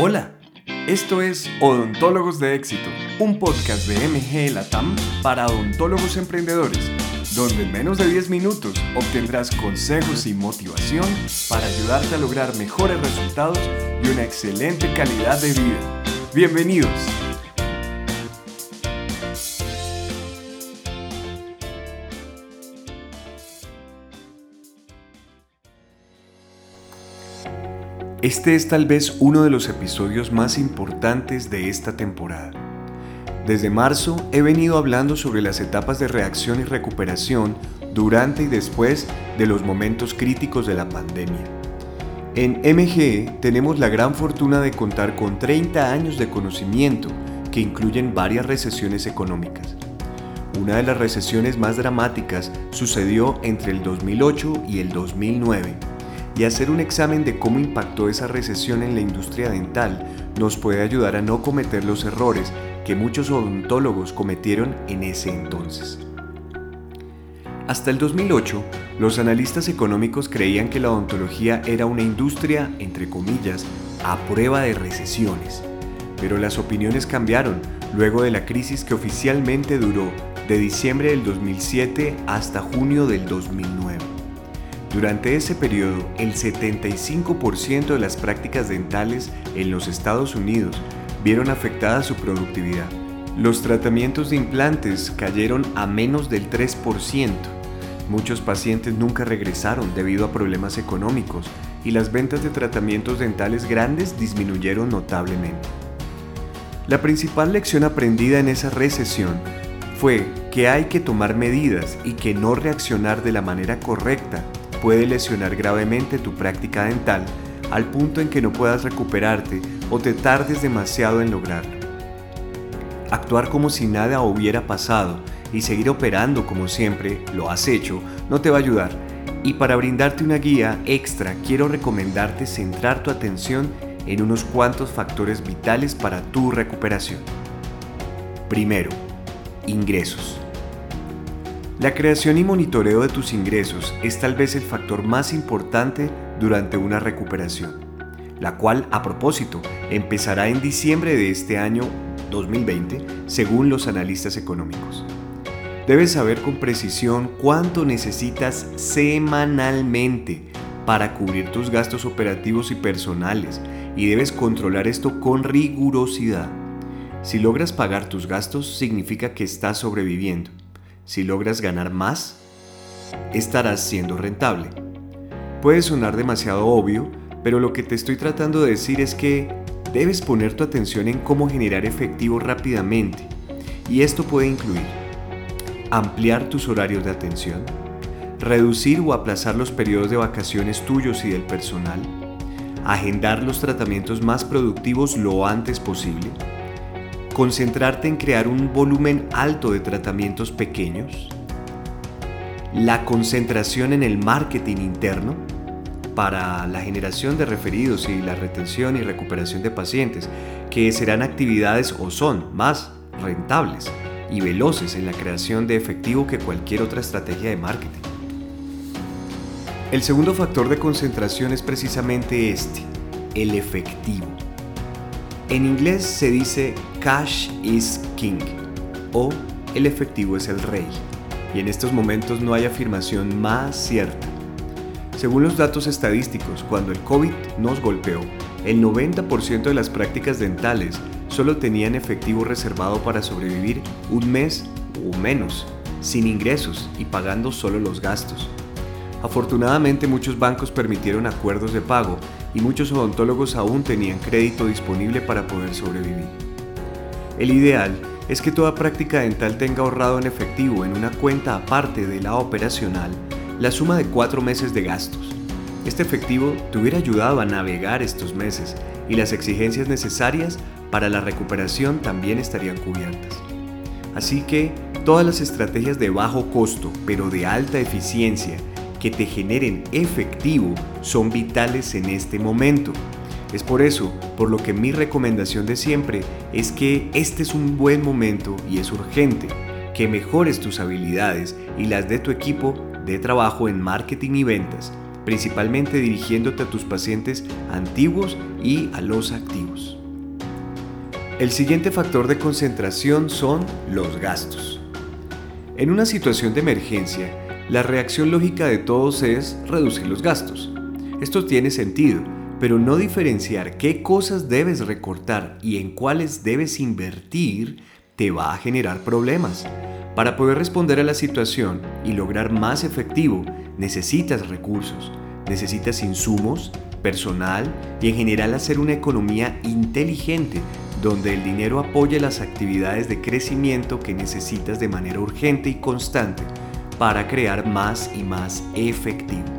Hola, esto es Odontólogos de Éxito, un podcast de MG Latam para odontólogos emprendedores, donde en menos de 10 minutos obtendrás consejos y motivación para ayudarte a lograr mejores resultados y una excelente calidad de vida. Bienvenidos. Este es tal vez uno de los episodios más importantes de esta temporada. Desde marzo he venido hablando sobre las etapas de reacción y recuperación durante y después de los momentos críticos de la pandemia. En MGE tenemos la gran fortuna de contar con 30 años de conocimiento que incluyen varias recesiones económicas. Una de las recesiones más dramáticas sucedió entre el 2008 y el 2009 y hacer un examen de cómo impactó esa recesión en la industria dental nos puede ayudar a no cometer los errores que muchos odontólogos cometieron en ese entonces. Hasta el 2008, los analistas económicos creían que la odontología era una industria, entre comillas, a prueba de recesiones. Pero las opiniones cambiaron luego de la crisis que oficialmente duró de diciembre del 2007 hasta junio del 2009. Durante ese periodo, el 75% de las prácticas dentales en los Estados Unidos vieron afectada su productividad. Los tratamientos de implantes cayeron a menos del 3%. Muchos pacientes nunca regresaron debido a problemas económicos y las ventas de tratamientos dentales grandes disminuyeron notablemente. La principal lección aprendida en esa recesión fue que hay que tomar medidas y que no reaccionar de la manera correcta puede lesionar gravemente tu práctica dental al punto en que no puedas recuperarte o te tardes demasiado en lograrlo. Actuar como si nada hubiera pasado y seguir operando como siempre lo has hecho no te va a ayudar. Y para brindarte una guía extra quiero recomendarte centrar tu atención en unos cuantos factores vitales para tu recuperación. Primero, ingresos. La creación y monitoreo de tus ingresos es tal vez el factor más importante durante una recuperación, la cual, a propósito, empezará en diciembre de este año 2020, según los analistas económicos. Debes saber con precisión cuánto necesitas semanalmente para cubrir tus gastos operativos y personales y debes controlar esto con rigurosidad. Si logras pagar tus gastos significa que estás sobreviviendo si logras ganar más, estarás siendo rentable. Puede sonar demasiado obvio, pero lo que te estoy tratando de decir es que debes poner tu atención en cómo generar efectivo rápidamente. Y esto puede incluir ampliar tus horarios de atención, reducir o aplazar los periodos de vacaciones tuyos y del personal, agendar los tratamientos más productivos lo antes posible, concentrarte en crear un volumen alto de tratamientos pequeños, la concentración en el marketing interno para la generación de referidos y la retención y recuperación de pacientes, que serán actividades o son más rentables y veloces en la creación de efectivo que cualquier otra estrategia de marketing. El segundo factor de concentración es precisamente este, el efectivo. En inglés se dice cash is king o el efectivo es el rey. Y en estos momentos no hay afirmación más cierta. Según los datos estadísticos, cuando el COVID nos golpeó, el 90% de las prácticas dentales solo tenían efectivo reservado para sobrevivir un mes o menos, sin ingresos y pagando solo los gastos. Afortunadamente muchos bancos permitieron acuerdos de pago y muchos odontólogos aún tenían crédito disponible para poder sobrevivir. El ideal es que toda práctica dental tenga ahorrado en efectivo en una cuenta aparte de la operacional la suma de cuatro meses de gastos. Este efectivo te hubiera ayudado a navegar estos meses y las exigencias necesarias para la recuperación también estarían cubiertas. Así que todas las estrategias de bajo costo pero de alta eficiencia que te generen efectivo son vitales en este momento. Es por eso, por lo que mi recomendación de siempre es que este es un buen momento y es urgente que mejores tus habilidades y las de tu equipo de trabajo en marketing y ventas principalmente dirigiéndote a tus pacientes antiguos y a los activos. El siguiente factor de concentración son los gastos. En una situación de emergencia, la reacción lógica de todos es reducir los gastos. Esto tiene sentido, pero no diferenciar qué cosas debes recortar y en cuáles debes invertir te va a generar problemas. Para poder responder a la situación y lograr más efectivo, necesitas recursos, necesitas insumos, personal y en general hacer una economía inteligente donde el dinero apoye las actividades de crecimiento que necesitas de manera urgente y constante para crear más y más efectivo.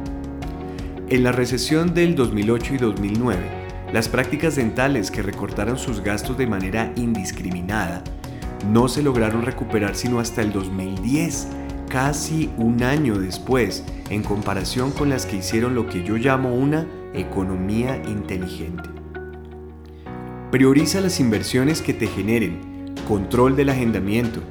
En la recesión del 2008 y 2009, las prácticas dentales que recortaron sus gastos de manera indiscriminada no se lograron recuperar sino hasta el 2010, casi un año después, en comparación con las que hicieron lo que yo llamo una economía inteligente. Prioriza las inversiones que te generen control del agendamiento,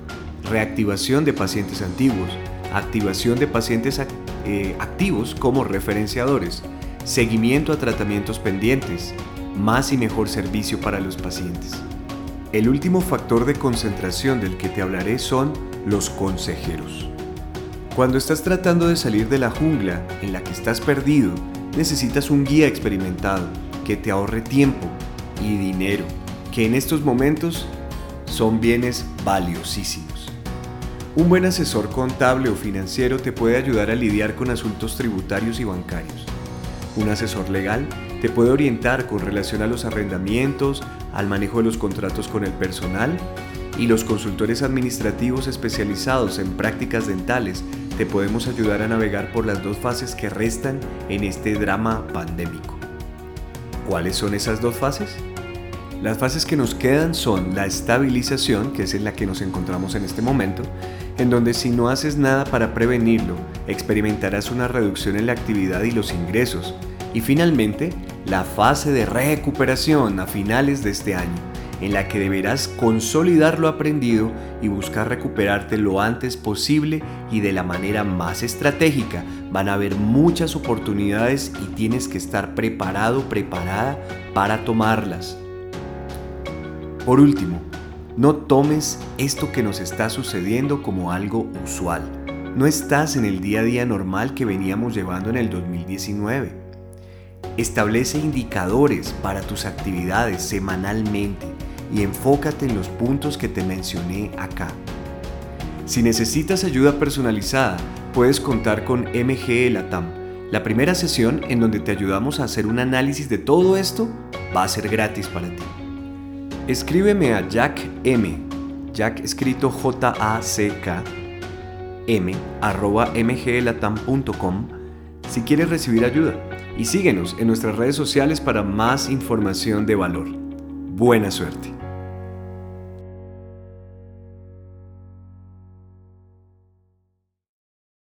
reactivación de pacientes antiguos, activación de pacientes eh, activos como referenciadores, seguimiento a tratamientos pendientes, más y mejor servicio para los pacientes. El último factor de concentración del que te hablaré son los consejeros. Cuando estás tratando de salir de la jungla en la que estás perdido, necesitas un guía experimentado que te ahorre tiempo y dinero, que en estos momentos son bienes valiosísimos. Un buen asesor contable o financiero te puede ayudar a lidiar con asuntos tributarios y bancarios. Un asesor legal te puede orientar con relación a los arrendamientos, al manejo de los contratos con el personal y los consultores administrativos especializados en prácticas dentales te podemos ayudar a navegar por las dos fases que restan en este drama pandémico. ¿Cuáles son esas dos fases? Las fases que nos quedan son la estabilización, que es en la que nos encontramos en este momento, en donde si no haces nada para prevenirlo, experimentarás una reducción en la actividad y los ingresos, y finalmente, la fase de recuperación a finales de este año, en la que deberás consolidar lo aprendido y buscar recuperarte lo antes posible y de la manera más estratégica. Van a haber muchas oportunidades y tienes que estar preparado, preparada para tomarlas. Por último, no tomes esto que nos está sucediendo como algo usual. No estás en el día a día normal que veníamos llevando en el 2019. Establece indicadores para tus actividades semanalmente y enfócate en los puntos que te mencioné acá. Si necesitas ayuda personalizada, puedes contar con MGE Latam. La primera sesión en donde te ayudamos a hacer un análisis de todo esto va a ser gratis para ti. Escríbeme a Jack M, Jack escrito J-A-C-K, M, arroba mglatam.com si quieres recibir ayuda y síguenos en nuestras redes sociales para más información de valor. Buena suerte.